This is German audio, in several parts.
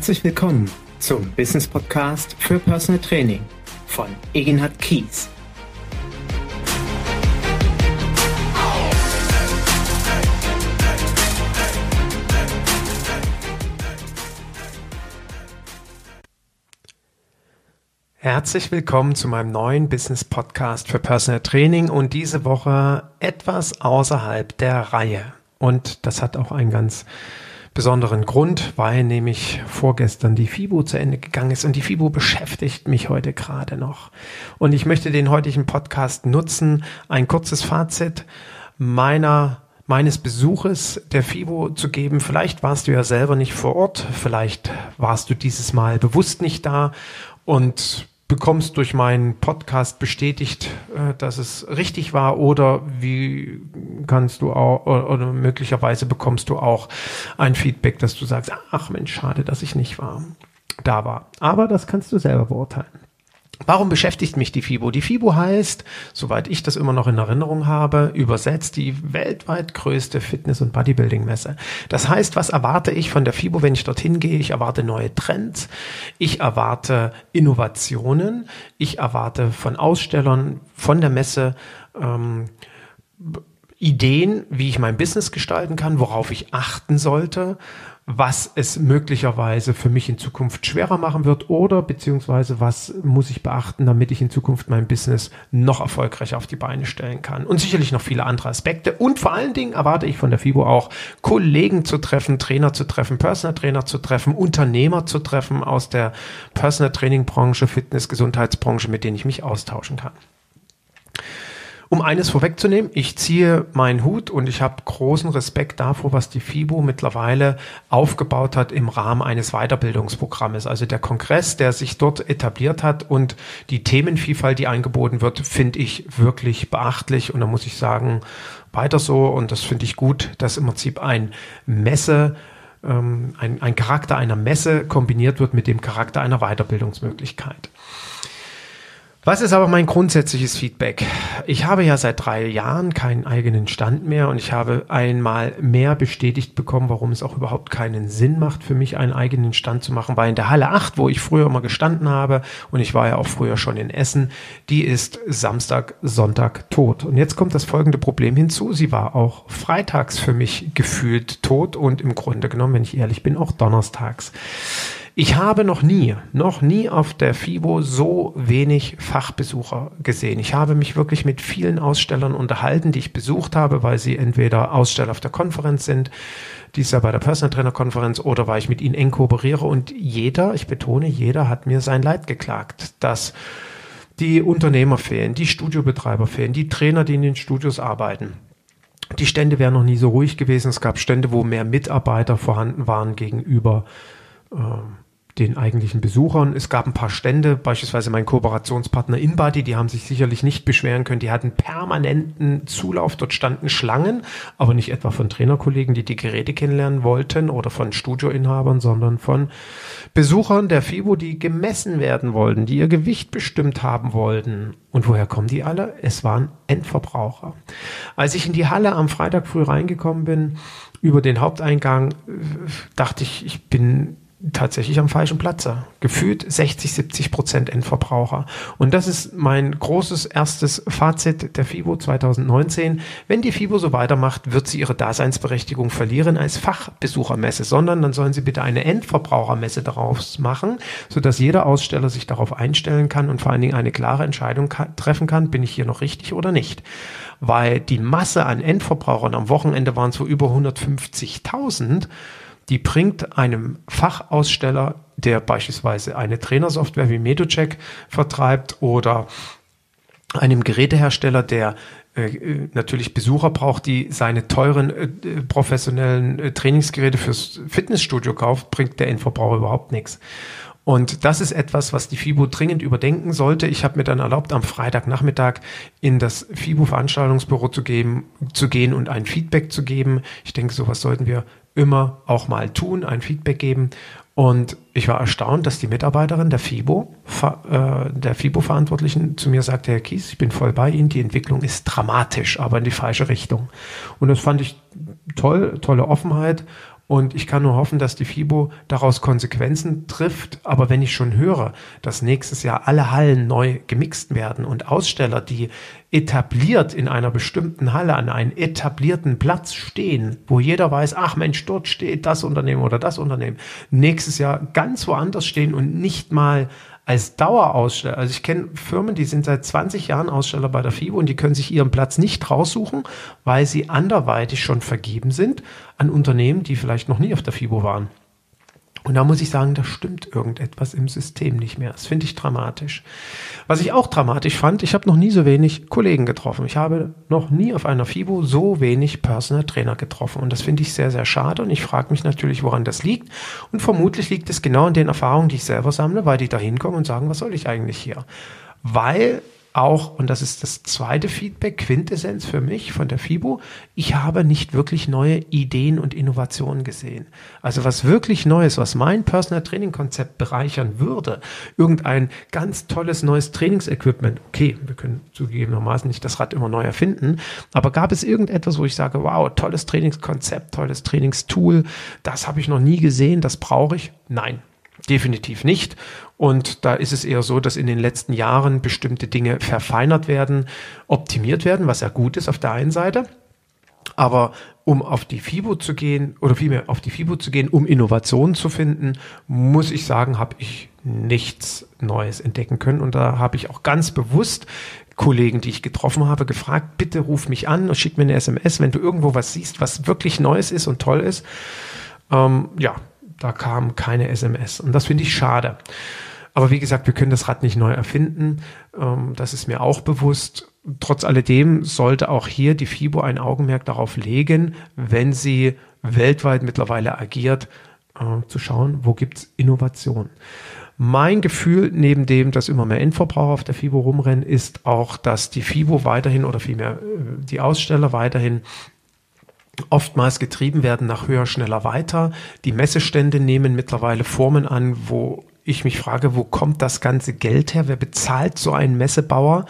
Herzlich willkommen zum Business Podcast für Personal Training von Egenhard Kies. Herzlich willkommen zu meinem neuen Business Podcast für Personal Training und diese Woche etwas außerhalb der Reihe. Und das hat auch einen ganz besonderen Grund, weil nämlich vorgestern die FIBO zu Ende gegangen ist und die FIBO beschäftigt mich heute gerade noch. Und ich möchte den heutigen Podcast nutzen, ein kurzes Fazit meiner meines Besuches der FIBO zu geben. Vielleicht warst du ja selber nicht vor Ort, vielleicht warst du dieses Mal bewusst nicht da und bekommst durch meinen Podcast bestätigt, äh, dass es richtig war oder wie kannst du auch oder möglicherweise bekommst du auch ein Feedback, dass du sagst, ach Mensch, schade, dass ich nicht war, da war. Aber das kannst du selber beurteilen. Warum beschäftigt mich die FIBO? Die FIBO heißt, soweit ich das immer noch in Erinnerung habe, übersetzt die weltweit größte Fitness- und Bodybuilding-Messe. Das heißt, was erwarte ich von der FIBO, wenn ich dorthin gehe? Ich erwarte neue Trends, ich erwarte Innovationen, ich erwarte von Ausstellern, von der Messe ähm, Ideen, wie ich mein Business gestalten kann, worauf ich achten sollte, was es möglicherweise für mich in Zukunft schwerer machen wird oder beziehungsweise was muss ich beachten, damit ich in Zukunft mein Business noch erfolgreicher auf die Beine stellen kann. Und sicherlich noch viele andere Aspekte. Und vor allen Dingen erwarte ich von der FIBO auch, Kollegen zu treffen, Trainer zu treffen, Personal Trainer zu treffen, Unternehmer zu treffen aus der Personal Training Branche, Fitness, Gesundheitsbranche, mit denen ich mich austauschen kann. Um eines vorwegzunehmen, ich ziehe meinen Hut und ich habe großen Respekt davor, was die FIBO mittlerweile aufgebaut hat im Rahmen eines Weiterbildungsprogrammes. Also der Kongress, der sich dort etabliert hat und die Themenvielfalt, die angeboten wird, finde ich wirklich beachtlich. Und da muss ich sagen, weiter so. Und das finde ich gut, dass im Prinzip ein Messe ähm, ein, ein Charakter einer Messe kombiniert wird mit dem Charakter einer Weiterbildungsmöglichkeit. Was ist aber mein grundsätzliches Feedback? Ich habe ja seit drei Jahren keinen eigenen Stand mehr und ich habe einmal mehr bestätigt bekommen, warum es auch überhaupt keinen Sinn macht, für mich einen eigenen Stand zu machen, weil in der Halle 8, wo ich früher immer gestanden habe, und ich war ja auch früher schon in Essen, die ist Samstag, Sonntag tot. Und jetzt kommt das folgende Problem hinzu. Sie war auch freitags für mich gefühlt tot und im Grunde genommen, wenn ich ehrlich bin, auch donnerstags. Ich habe noch nie, noch nie auf der FIBO so wenig Fachbesucher gesehen. Ich habe mich wirklich mit vielen Ausstellern unterhalten, die ich besucht habe, weil sie entweder Aussteller auf der Konferenz sind, dies ja bei der Personal Trainer Konferenz, oder weil ich mit ihnen eng kooperiere. Und jeder, ich betone, jeder hat mir sein Leid geklagt, dass die Unternehmer fehlen, die Studiobetreiber fehlen, die Trainer, die in den Studios arbeiten. Die Stände wären noch nie so ruhig gewesen. Es gab Stände, wo mehr Mitarbeiter vorhanden waren gegenüber den eigentlichen Besuchern. Es gab ein paar Stände, beispielsweise mein Kooperationspartner InBody, die haben sich sicherlich nicht beschweren können. Die hatten permanenten Zulauf. Dort standen Schlangen, aber nicht etwa von Trainerkollegen, die die Geräte kennenlernen wollten oder von Studioinhabern, sondern von Besuchern der FIBO, die gemessen werden wollten, die ihr Gewicht bestimmt haben wollten. Und woher kommen die alle? Es waren Endverbraucher. Als ich in die Halle am Freitag früh reingekommen bin, über den Haupteingang, äh, dachte ich, ich bin tatsächlich am falschen Platze. Gefühlt 60, 70 Prozent Endverbraucher. Und das ist mein großes erstes Fazit der FIBO 2019. Wenn die FIBO so weitermacht, wird sie ihre Daseinsberechtigung verlieren als Fachbesuchermesse, sondern dann sollen sie bitte eine Endverbrauchermesse daraus machen, sodass jeder Aussteller sich darauf einstellen kann und vor allen Dingen eine klare Entscheidung treffen kann, bin ich hier noch richtig oder nicht. Weil die Masse an Endverbrauchern am Wochenende waren so über 150.000 die bringt einem Fachaussteller, der beispielsweise eine Trainersoftware wie Medocheck vertreibt oder einem Gerätehersteller, der äh, natürlich Besucher braucht, die seine teuren äh, professionellen äh, Trainingsgeräte fürs Fitnessstudio kauft, bringt der Endverbraucher überhaupt nichts. Und das ist etwas, was die FIBO dringend überdenken sollte. Ich habe mir dann erlaubt, am Freitagnachmittag in das FIBO-Veranstaltungsbüro zu, geben, zu gehen und ein Feedback zu geben. Ich denke, sowas sollten wir immer auch mal tun, ein Feedback geben. Und ich war erstaunt, dass die Mitarbeiterin der FIBO, äh, der FIBO-Verantwortlichen zu mir sagte, Herr Kies, ich bin voll bei Ihnen, die Entwicklung ist dramatisch, aber in die falsche Richtung. Und das fand ich toll, tolle Offenheit. Und ich kann nur hoffen, dass die FIBO daraus Konsequenzen trifft. Aber wenn ich schon höre, dass nächstes Jahr alle Hallen neu gemixt werden und Aussteller, die etabliert in einer bestimmten Halle an einem etablierten Platz stehen, wo jeder weiß, ach Mensch, dort steht das Unternehmen oder das Unternehmen, nächstes Jahr ganz woanders stehen und nicht mal als Daueraussteller. Also ich kenne Firmen, die sind seit 20 Jahren Aussteller bei der FIBO und die können sich ihren Platz nicht raussuchen, weil sie anderweitig schon vergeben sind an Unternehmen, die vielleicht noch nie auf der FIBO waren. Und da muss ich sagen, da stimmt irgendetwas im System nicht mehr. Das finde ich dramatisch. Was ich auch dramatisch fand, ich habe noch nie so wenig Kollegen getroffen. Ich habe noch nie auf einer FIBO so wenig Personal Trainer getroffen. Und das finde ich sehr, sehr schade. Und ich frage mich natürlich, woran das liegt. Und vermutlich liegt es genau in den Erfahrungen, die ich selber sammle, weil die da hinkommen und sagen, was soll ich eigentlich hier? Weil auch, und das ist das zweite Feedback, Quintessenz für mich von der FIBO, ich habe nicht wirklich neue Ideen und Innovationen gesehen. Also was wirklich Neues, was mein Personal Training Konzept bereichern würde, irgendein ganz tolles neues Trainingsequipment, okay, wir können zugegebenermaßen nicht das Rad immer neu erfinden, aber gab es irgendetwas, wo ich sage, wow, tolles Trainingskonzept, tolles Trainingstool, das habe ich noch nie gesehen, das brauche ich? Nein, Definitiv nicht. Und da ist es eher so, dass in den letzten Jahren bestimmte Dinge verfeinert werden, optimiert werden, was ja gut ist auf der einen Seite. Aber um auf die FIBO zu gehen oder vielmehr auf die FIBO zu gehen, um Innovationen zu finden, muss ich sagen, habe ich nichts Neues entdecken können. Und da habe ich auch ganz bewusst Kollegen, die ich getroffen habe, gefragt, bitte ruf mich an und schick mir eine SMS, wenn du irgendwo was siehst, was wirklich Neues ist und toll ist. Ähm, ja, da kam keine SMS. Und das finde ich schade. Aber wie gesagt, wir können das Rad nicht neu erfinden. Ähm, das ist mir auch bewusst. Trotz alledem sollte auch hier die FIBO ein Augenmerk darauf legen, wenn sie weltweit mittlerweile agiert, äh, zu schauen, wo gibt es Innovation. Mein Gefühl, neben dem, dass immer mehr Endverbraucher auf der FIBO rumrennen, ist auch, dass die FIBO weiterhin oder vielmehr äh, die Aussteller weiterhin oftmals getrieben werden nach höher, schneller, weiter. Die Messestände nehmen mittlerweile Formen an, wo ich mich frage, wo kommt das ganze Geld her? Wer bezahlt so einen Messebauer?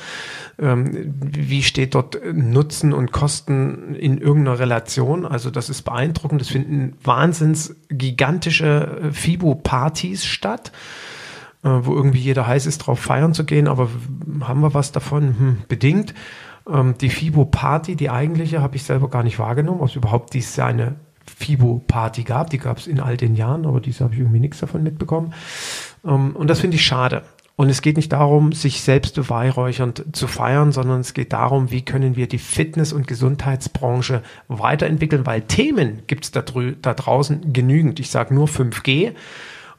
Ähm, wie steht dort Nutzen und Kosten in irgendeiner Relation? Also das ist beeindruckend. Es finden wahnsinns gigantische äh, FIBO-Partys statt, äh, wo irgendwie jeder heiß ist, drauf feiern zu gehen. Aber haben wir was davon? Hm, bedingt. Ähm, die FIBO-Party, die eigentliche, habe ich selber gar nicht wahrgenommen, ob es überhaupt dieses Jahr eine FIBO-Party gab. Die gab es in all den Jahren, aber diese habe ich irgendwie nichts davon mitbekommen. Ähm, und das finde ich schade. Und es geht nicht darum, sich selbst beweihräuchernd zu feiern, sondern es geht darum, wie können wir die Fitness- und Gesundheitsbranche weiterentwickeln, weil Themen gibt es da, da draußen genügend. Ich sage nur 5G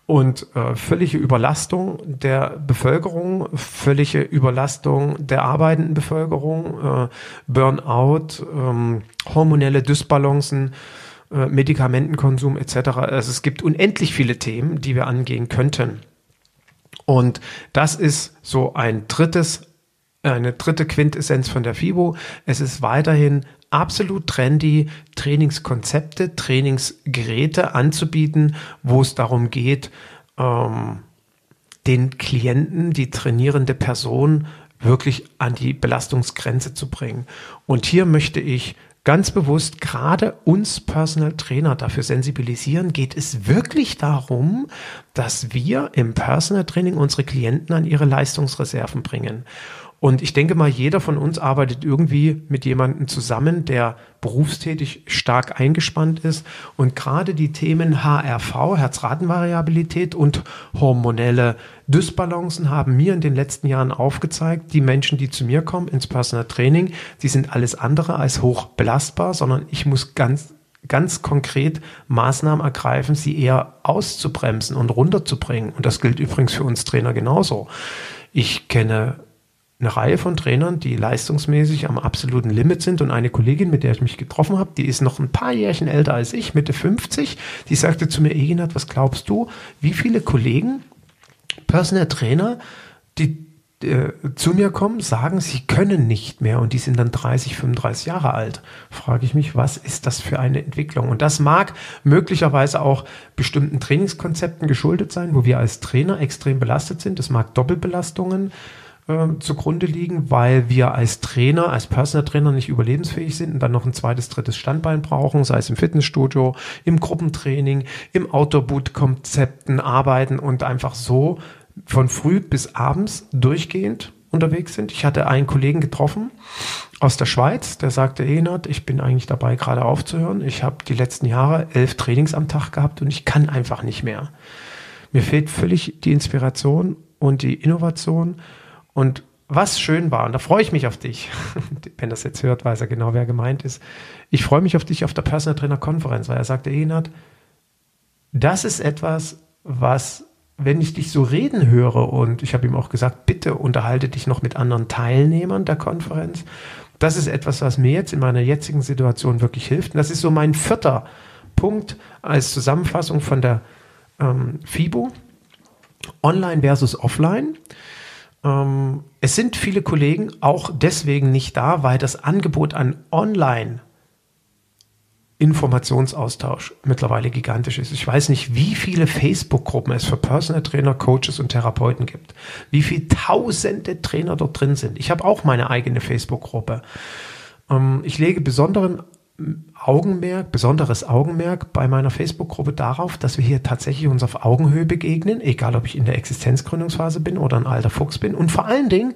und äh, völlige Überlastung der Bevölkerung, völlige Überlastung der arbeitenden Bevölkerung, äh, Burnout, ähm, hormonelle Dysbalancen, äh, Medikamentenkonsum etc. Also es gibt unendlich viele Themen, die wir angehen könnten. Und das ist so ein drittes, eine dritte Quintessenz von der FIBO. Es ist weiterhin absolut trendy, Trainingskonzepte, Trainingsgeräte anzubieten, wo es darum geht, ähm, den Klienten, die trainierende Person wirklich an die Belastungsgrenze zu bringen. Und hier möchte ich ganz bewusst gerade uns Personal Trainer dafür sensibilisieren, geht es wirklich darum, dass wir im Personal Training unsere Klienten an ihre Leistungsreserven bringen. Und ich denke mal, jeder von uns arbeitet irgendwie mit jemandem zusammen, der berufstätig stark eingespannt ist. Und gerade die Themen HRV, Herzratenvariabilität und hormonelle Dysbalancen haben mir in den letzten Jahren aufgezeigt, die Menschen, die zu mir kommen ins Personal Training, die sind alles andere als hoch belastbar, sondern ich muss ganz ganz konkret Maßnahmen ergreifen, sie eher auszubremsen und runterzubringen. Und das gilt übrigens für uns Trainer genauso. Ich kenne eine Reihe von Trainern, die leistungsmäßig am absoluten Limit sind. Und eine Kollegin, mit der ich mich getroffen habe, die ist noch ein paar Jährchen älter als ich, Mitte 50, die sagte zu mir, Eginat, was glaubst du, wie viele Kollegen, Personal Trainer, die äh, zu mir kommen, sagen, sie können nicht mehr und die sind dann 30, 35 Jahre alt. Frage ich mich, was ist das für eine Entwicklung? Und das mag möglicherweise auch bestimmten Trainingskonzepten geschuldet sein, wo wir als Trainer extrem belastet sind. Es mag Doppelbelastungen äh, zugrunde liegen, weil wir als Trainer, als Personal Trainer nicht überlebensfähig sind und dann noch ein zweites, drittes Standbein brauchen, sei es im Fitnessstudio, im Gruppentraining, im Outdoor-Boot-Konzepten arbeiten und einfach so von früh bis abends durchgehend unterwegs sind. Ich hatte einen Kollegen getroffen aus der Schweiz, der sagte, Enert, ich bin eigentlich dabei, gerade aufzuhören. Ich habe die letzten Jahre elf Trainings am Tag gehabt und ich kann einfach nicht mehr. Mir fehlt völlig die Inspiration und die Innovation. Und was schön war, und da freue ich mich auf dich, wenn das jetzt hört, weiß er genau, wer gemeint ist. Ich freue mich auf dich auf der Personal Trainer Konferenz, weil er sagte, Enert, das ist etwas, was wenn ich dich so reden höre und ich habe ihm auch gesagt, bitte unterhalte dich noch mit anderen Teilnehmern der Konferenz. Das ist etwas, was mir jetzt in meiner jetzigen Situation wirklich hilft. Und das ist so mein vierter Punkt als Zusammenfassung von der ähm, FIBO. Online versus offline. Ähm, es sind viele Kollegen auch deswegen nicht da, weil das Angebot an Online Informationsaustausch mittlerweile gigantisch ist. Ich weiß nicht, wie viele Facebook-Gruppen es für Personal Trainer, Coaches und Therapeuten gibt. Wie viele tausende Trainer dort drin sind. Ich habe auch meine eigene Facebook-Gruppe. Ähm, ich lege besonderen Augenmerk, besonderes Augenmerk bei meiner Facebook-Gruppe darauf, dass wir hier tatsächlich uns auf Augenhöhe begegnen, egal ob ich in der Existenzgründungsphase bin oder ein alter Fuchs bin. Und vor allen Dingen,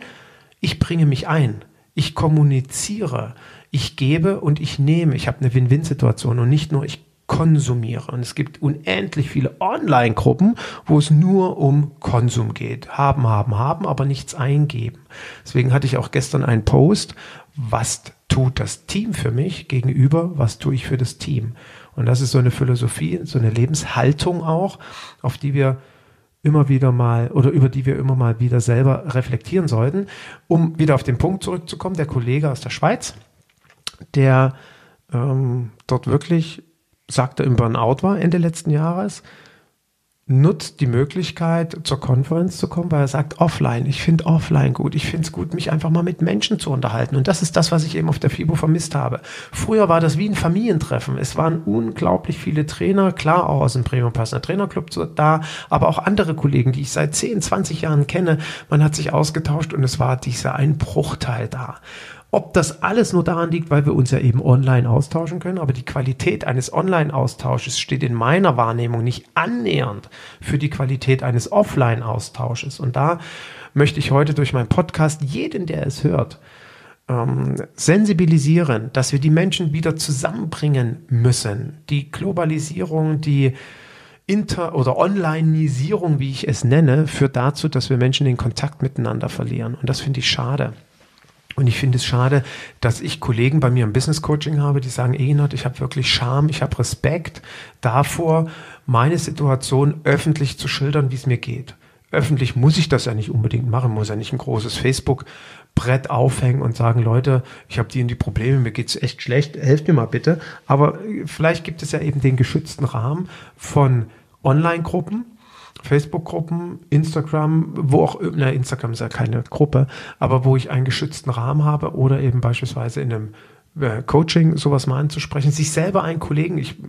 ich bringe mich ein. Ich kommuniziere ich gebe und ich nehme. Ich habe eine Win-Win-Situation und nicht nur ich konsumiere. Und es gibt unendlich viele Online-Gruppen, wo es nur um Konsum geht. Haben, haben, haben, aber nichts eingeben. Deswegen hatte ich auch gestern einen Post, was tut das Team für mich gegenüber, was tue ich für das Team. Und das ist so eine Philosophie, so eine Lebenshaltung auch, auf die wir immer wieder mal oder über die wir immer mal wieder selber reflektieren sollten. Um wieder auf den Punkt zurückzukommen, der Kollege aus der Schweiz, der ähm, dort wirklich, sagte, im Burnout war Ende letzten Jahres, nutzt die Möglichkeit, zur Konferenz zu kommen, weil er sagt, offline, ich finde offline gut, ich finde es gut, mich einfach mal mit Menschen zu unterhalten. Und das ist das, was ich eben auf der FIBO vermisst habe. Früher war das wie ein Familientreffen. Es waren unglaublich viele Trainer, klar auch aus dem Premium Partner Trainer Club da, aber auch andere Kollegen, die ich seit 10, 20 Jahren kenne. Man hat sich ausgetauscht und es war dieser ein Bruchteil da. Ob das alles nur daran liegt, weil wir uns ja eben online austauschen können, aber die Qualität eines Online-Austausches steht in meiner Wahrnehmung nicht annähernd für die Qualität eines Offline-Austausches. Und da möchte ich heute durch meinen Podcast jeden, der es hört, ähm, sensibilisieren, dass wir die Menschen wieder zusammenbringen müssen. Die Globalisierung, die Inter- oder Onlineisierung, wie ich es nenne, führt dazu, dass wir Menschen den Kontakt miteinander verlieren. Und das finde ich schade. Und ich finde es schade, dass ich Kollegen bei mir im Business Coaching habe, die sagen, Enot, ich habe wirklich Scham, ich habe Respekt davor, meine Situation öffentlich zu schildern, wie es mir geht. Öffentlich muss ich das ja nicht unbedingt machen, muss ja nicht ein großes Facebook-Brett aufhängen und sagen, Leute, ich habe die und die Probleme, mir geht's echt schlecht, helft mir mal bitte. Aber vielleicht gibt es ja eben den geschützten Rahmen von Online-Gruppen, Facebook-Gruppen, Instagram, wo auch, na, Instagram ist ja keine Gruppe, aber wo ich einen geschützten Rahmen habe oder eben beispielsweise in einem äh, Coaching sowas mal anzusprechen, sich selber einen Kollegen, ich, äh,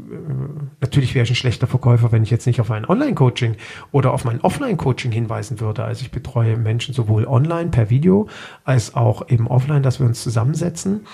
natürlich wäre ich ein schlechter Verkäufer, wenn ich jetzt nicht auf ein Online-Coaching oder auf mein Offline-Coaching hinweisen würde. Also ich betreue Menschen sowohl online per Video als auch eben offline, dass wir uns zusammensetzen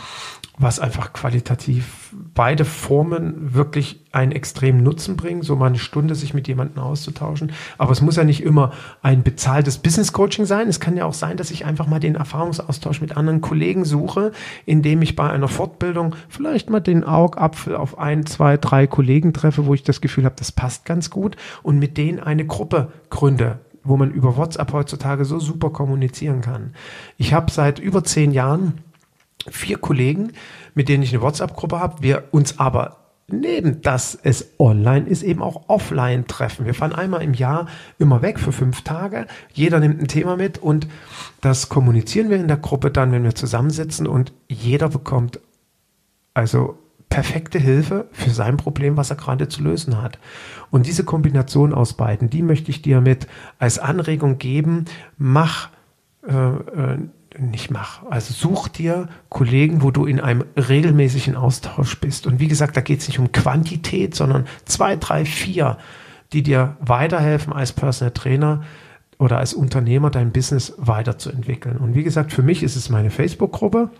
was einfach qualitativ beide Formen wirklich einen extremen Nutzen bringen, so mal eine Stunde sich mit jemandem auszutauschen. Aber es muss ja nicht immer ein bezahltes Business Coaching sein. Es kann ja auch sein, dass ich einfach mal den Erfahrungsaustausch mit anderen Kollegen suche, indem ich bei einer Fortbildung vielleicht mal den Augapfel auf ein, zwei, drei Kollegen treffe, wo ich das Gefühl habe, das passt ganz gut und mit denen eine Gruppe gründe wo man über WhatsApp heutzutage so super kommunizieren kann. Ich habe seit über zehn Jahren vier Kollegen, mit denen ich eine WhatsApp-Gruppe habe, wir uns aber neben dass es online ist, eben auch offline treffen. Wir fahren einmal im Jahr immer weg für fünf Tage. Jeder nimmt ein Thema mit und das kommunizieren wir in der Gruppe dann, wenn wir zusammensitzen und jeder bekommt also perfekte Hilfe für sein Problem, was er gerade zu lösen hat. Und diese Kombination aus beiden, die möchte ich dir mit als Anregung geben. Mach äh, äh, nicht mach. Also such dir Kollegen, wo du in einem regelmäßigen Austausch bist. Und wie gesagt, da geht es nicht um Quantität, sondern zwei, drei, vier, die dir weiterhelfen als Personal Trainer oder als Unternehmer dein Business weiterzuentwickeln. Und wie gesagt, für mich ist es meine Facebook-Gruppe,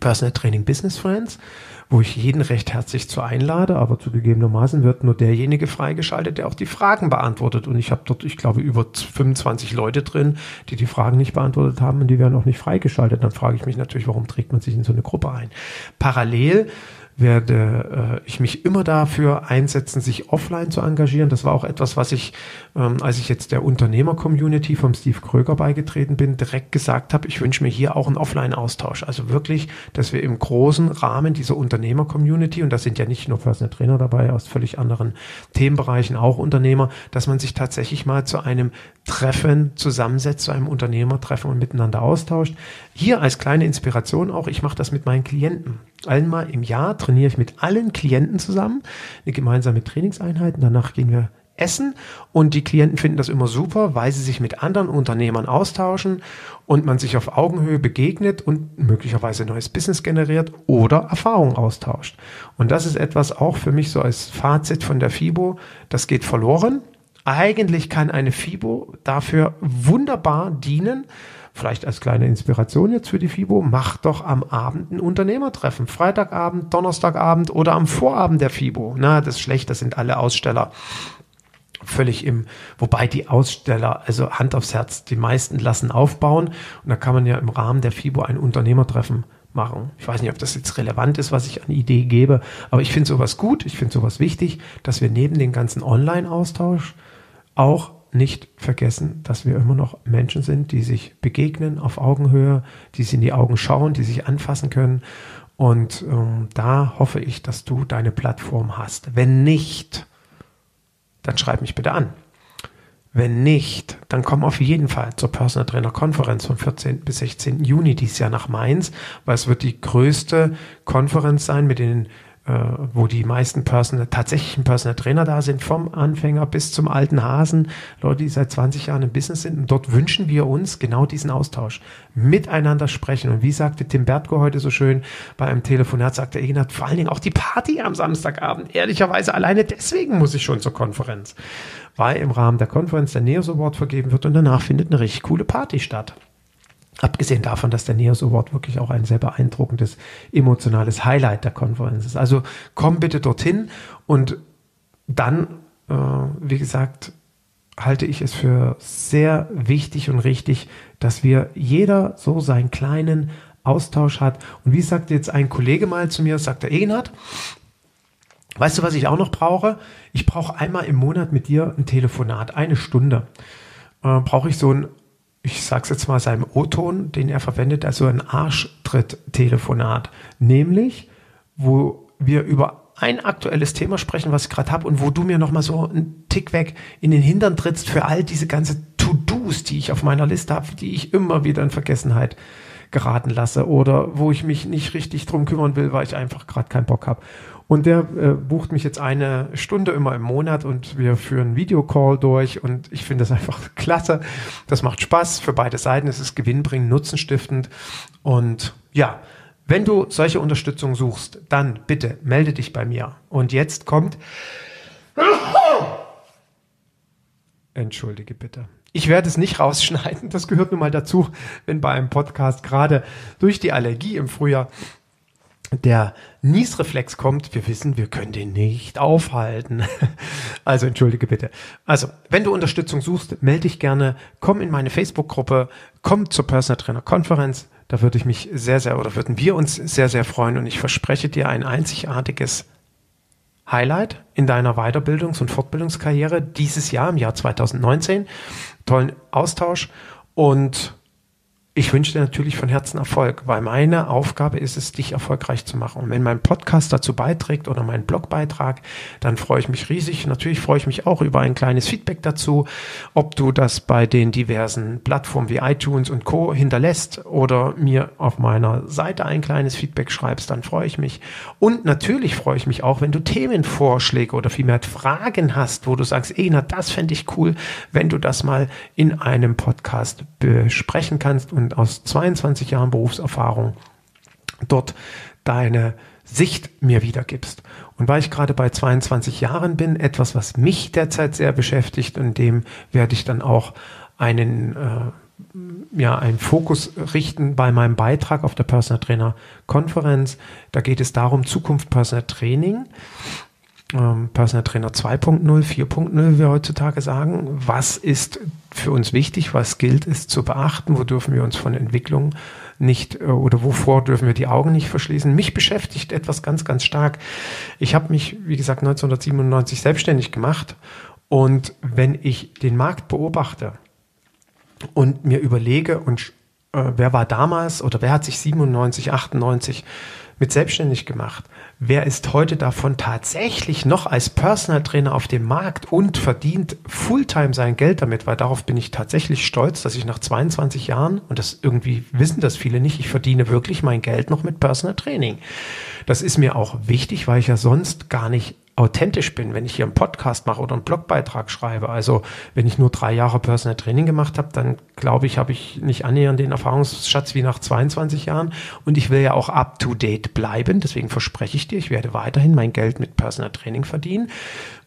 Personal Training Business Friends, wo ich jeden recht herzlich zu einlade, aber zugegebenermaßen wird nur derjenige freigeschaltet, der auch die Fragen beantwortet. Und ich habe dort, ich glaube, über 25 Leute drin, die die Fragen nicht beantwortet haben und die werden auch nicht freigeschaltet. Dann frage ich mich natürlich, warum trägt man sich in so eine Gruppe ein? Parallel werde äh, ich mich immer dafür einsetzen, sich offline zu engagieren. Das war auch etwas, was ich, ähm, als ich jetzt der Unternehmer-Community vom Steve Kröger beigetreten bin, direkt gesagt habe, ich wünsche mir hier auch einen Offline-Austausch. Also wirklich, dass wir im großen Rahmen dieser Unternehmer-Community, und da sind ja nicht nur Personal Trainer dabei, aus völlig anderen Themenbereichen auch Unternehmer, dass man sich tatsächlich mal zu einem Treffen zusammensetzt, zu einem Unternehmertreffen und miteinander austauscht. Hier als kleine Inspiration auch, ich mache das mit meinen Klienten. Einmal im Jahr trainiere ich mit allen Klienten zusammen eine gemeinsame Trainingseinheit. Danach gehen wir essen und die Klienten finden das immer super, weil sie sich mit anderen Unternehmern austauschen und man sich auf Augenhöhe begegnet und möglicherweise neues Business generiert oder Erfahrungen austauscht. Und das ist etwas auch für mich so als Fazit von der FIBO, das geht verloren. Eigentlich kann eine FIBO dafür wunderbar dienen, vielleicht als kleine Inspiration jetzt für die FIBO, macht doch am Abend ein Unternehmertreffen. Freitagabend, Donnerstagabend oder am Vorabend der FIBO. Na, das ist schlecht, das sind alle Aussteller völlig im, wobei die Aussteller, also Hand aufs Herz, die meisten lassen aufbauen und da kann man ja im Rahmen der FIBO ein Unternehmertreffen machen. Ich weiß nicht, ob das jetzt relevant ist, was ich an Idee gebe, aber ich finde sowas gut, ich finde sowas wichtig, dass wir neben dem ganzen Online-Austausch auch nicht vergessen, dass wir immer noch Menschen sind, die sich begegnen auf Augenhöhe, die sich in die Augen schauen, die sich anfassen können. Und ähm, da hoffe ich, dass du deine Plattform hast. Wenn nicht, dann schreib mich bitte an. Wenn nicht, dann komm auf jeden Fall zur Personal Trainer Konferenz vom 14. bis 16. Juni dieses Jahr nach Mainz, weil es wird die größte Konferenz sein mit den wo die meisten Personal, tatsächlichen Personal Trainer da sind, vom Anfänger bis zum alten Hasen, Leute, die seit 20 Jahren im Business sind. Und dort wünschen wir uns genau diesen Austausch, miteinander sprechen. Und wie sagte Tim Bertko heute so schön bei einem Telefonat, sagte er, hat vor allen Dingen auch die Party am Samstagabend. Ehrlicherweise alleine deswegen muss ich schon zur Konferenz, weil im Rahmen der Konferenz der Neos Award vergeben wird und danach findet eine richtig coole Party statt. Abgesehen davon, dass der Neos Award wirklich auch ein sehr beeindruckendes emotionales Highlight der Konferenz ist. Also komm bitte dorthin und dann, äh, wie gesagt, halte ich es für sehr wichtig und richtig, dass wir jeder so seinen kleinen Austausch hat. Und wie sagte jetzt ein Kollege mal zu mir, sagte Egenhard, weißt du, was ich auch noch brauche? Ich brauche einmal im Monat mit dir ein Telefonat, eine Stunde. Äh, brauche ich so ein ich sag's jetzt mal, seinem O-Ton, den er verwendet, also ein Arschtritt-Telefonat. Nämlich, wo wir über ein aktuelles Thema sprechen, was ich gerade habe und wo du mir nochmal so einen Tick weg in den Hintern trittst für all diese ganze To-Dos, die ich auf meiner Liste habe, die ich immer wieder in Vergessenheit geraten lasse oder wo ich mich nicht richtig drum kümmern will, weil ich einfach gerade keinen Bock habe. Und der äh, bucht mich jetzt eine Stunde immer im Monat und wir führen Videocall durch und ich finde das einfach klasse. Das macht Spaß für beide Seiten. Es ist gewinnbringend, nutzenstiftend und ja, wenn du solche Unterstützung suchst, dann bitte melde dich bei mir. Und jetzt kommt. Entschuldige bitte. Ich werde es nicht rausschneiden. Das gehört nun mal dazu, wenn bei einem Podcast gerade durch die Allergie im Frühjahr der Niesreflex kommt, wir wissen, wir können den nicht aufhalten. Also entschuldige bitte. Also, wenn du Unterstützung suchst, melde dich gerne, komm in meine Facebook-Gruppe, komm zur Personal Trainer Konferenz. Da würde ich mich sehr, sehr, oder würden wir uns sehr, sehr freuen und ich verspreche dir ein einzigartiges Highlight in deiner Weiterbildungs- und Fortbildungskarriere dieses Jahr, im Jahr 2019. Tollen Austausch und ich wünsche dir natürlich von Herzen Erfolg, weil meine Aufgabe ist es, dich erfolgreich zu machen. Und wenn mein Podcast dazu beiträgt oder mein Blogbeitrag, dann freue ich mich riesig. Natürlich freue ich mich auch über ein kleines Feedback dazu, ob du das bei den diversen Plattformen wie iTunes und Co. hinterlässt oder mir auf meiner Seite ein kleines Feedback schreibst, dann freue ich mich. Und natürlich freue ich mich auch, wenn du Themenvorschläge oder vielmehr Fragen hast, wo du sagst, Ena, das fände ich cool, wenn du das mal in einem Podcast besprechen kannst und und aus 22 Jahren Berufserfahrung dort deine Sicht mir wiedergibst. Und weil ich gerade bei 22 Jahren bin, etwas, was mich derzeit sehr beschäftigt und dem werde ich dann auch einen äh, ja, einen Fokus richten bei meinem Beitrag auf der Personal Trainer Konferenz. Da geht es darum, Zukunft Personal Training. Ähm, Personal Trainer 2.0, 4.0, wie wir heutzutage sagen. Was ist für uns wichtig? Was gilt es zu beachten? Wo dürfen wir uns von Entwicklung nicht äh, oder wovor dürfen wir die Augen nicht verschließen? Mich beschäftigt etwas ganz, ganz stark. Ich habe mich, wie gesagt, 1997 selbstständig gemacht und wenn ich den Markt beobachte, und mir überlege, und äh, wer war damals oder wer hat sich 97, 98 mit selbstständig gemacht? Wer ist heute davon tatsächlich noch als Personal Trainer auf dem Markt und verdient Fulltime sein Geld damit? Weil darauf bin ich tatsächlich stolz, dass ich nach 22 Jahren, und das irgendwie wissen das viele nicht, ich verdiene wirklich mein Geld noch mit Personal Training. Das ist mir auch wichtig, weil ich ja sonst gar nicht authentisch bin, wenn ich hier einen Podcast mache oder einen Blogbeitrag schreibe. Also wenn ich nur drei Jahre Personal Training gemacht habe, dann glaube ich, habe ich nicht annähernd den Erfahrungsschatz wie nach 22 Jahren. Und ich will ja auch up-to-date bleiben. Deswegen verspreche ich dir, ich werde weiterhin mein Geld mit Personal Training verdienen,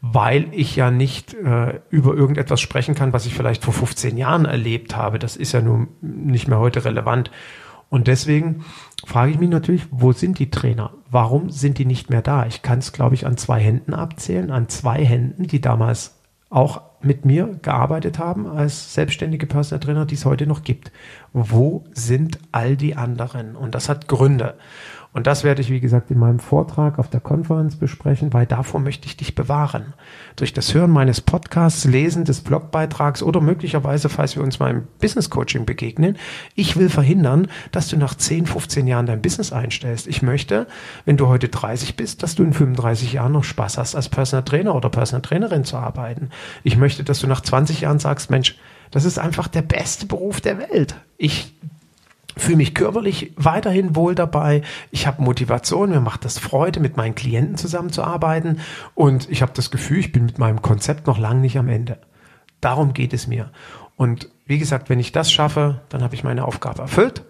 weil ich ja nicht äh, über irgendetwas sprechen kann, was ich vielleicht vor 15 Jahren erlebt habe. Das ist ja nun nicht mehr heute relevant. Und deswegen frage ich mich natürlich, wo sind die Trainer? Warum sind die nicht mehr da? Ich kann es, glaube ich, an zwei Händen abzählen, an zwei Händen, die damals auch mit mir gearbeitet haben als selbstständige Personal Trainer, die es heute noch gibt. Wo sind all die anderen? Und das hat Gründe. Und das werde ich, wie gesagt, in meinem Vortrag auf der Konferenz besprechen, weil davor möchte ich dich bewahren. Durch das Hören meines Podcasts, Lesen des Blogbeitrags oder möglicherweise, falls wir uns mal im Business Coaching begegnen, ich will verhindern, dass du nach 10, 15 Jahren dein Business einstellst. Ich möchte, wenn du heute 30 bist, dass du in 35 Jahren noch Spaß hast, als Personal Trainer oder Personal Trainerin zu arbeiten. Ich möchte, dass du nach 20 Jahren sagst, Mensch, das ist einfach der beste Beruf der Welt. Ich fühle mich körperlich weiterhin wohl dabei. Ich habe Motivation, mir macht das Freude, mit meinen Klienten zusammenzuarbeiten und ich habe das Gefühl, ich bin mit meinem Konzept noch lange nicht am Ende. Darum geht es mir. Und wie gesagt, wenn ich das schaffe, dann habe ich meine Aufgabe erfüllt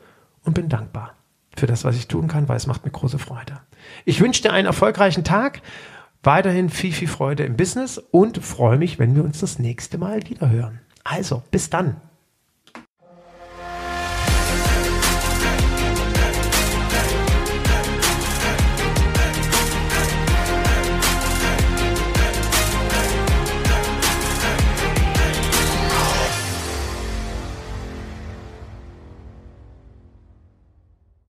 und bin dankbar für das, was ich tun kann, weil es macht mir große Freude. Ich wünsche dir einen erfolgreichen Tag, weiterhin viel, viel Freude im Business und freue mich, wenn wir uns das nächste Mal wieder hören. Also, bis dann.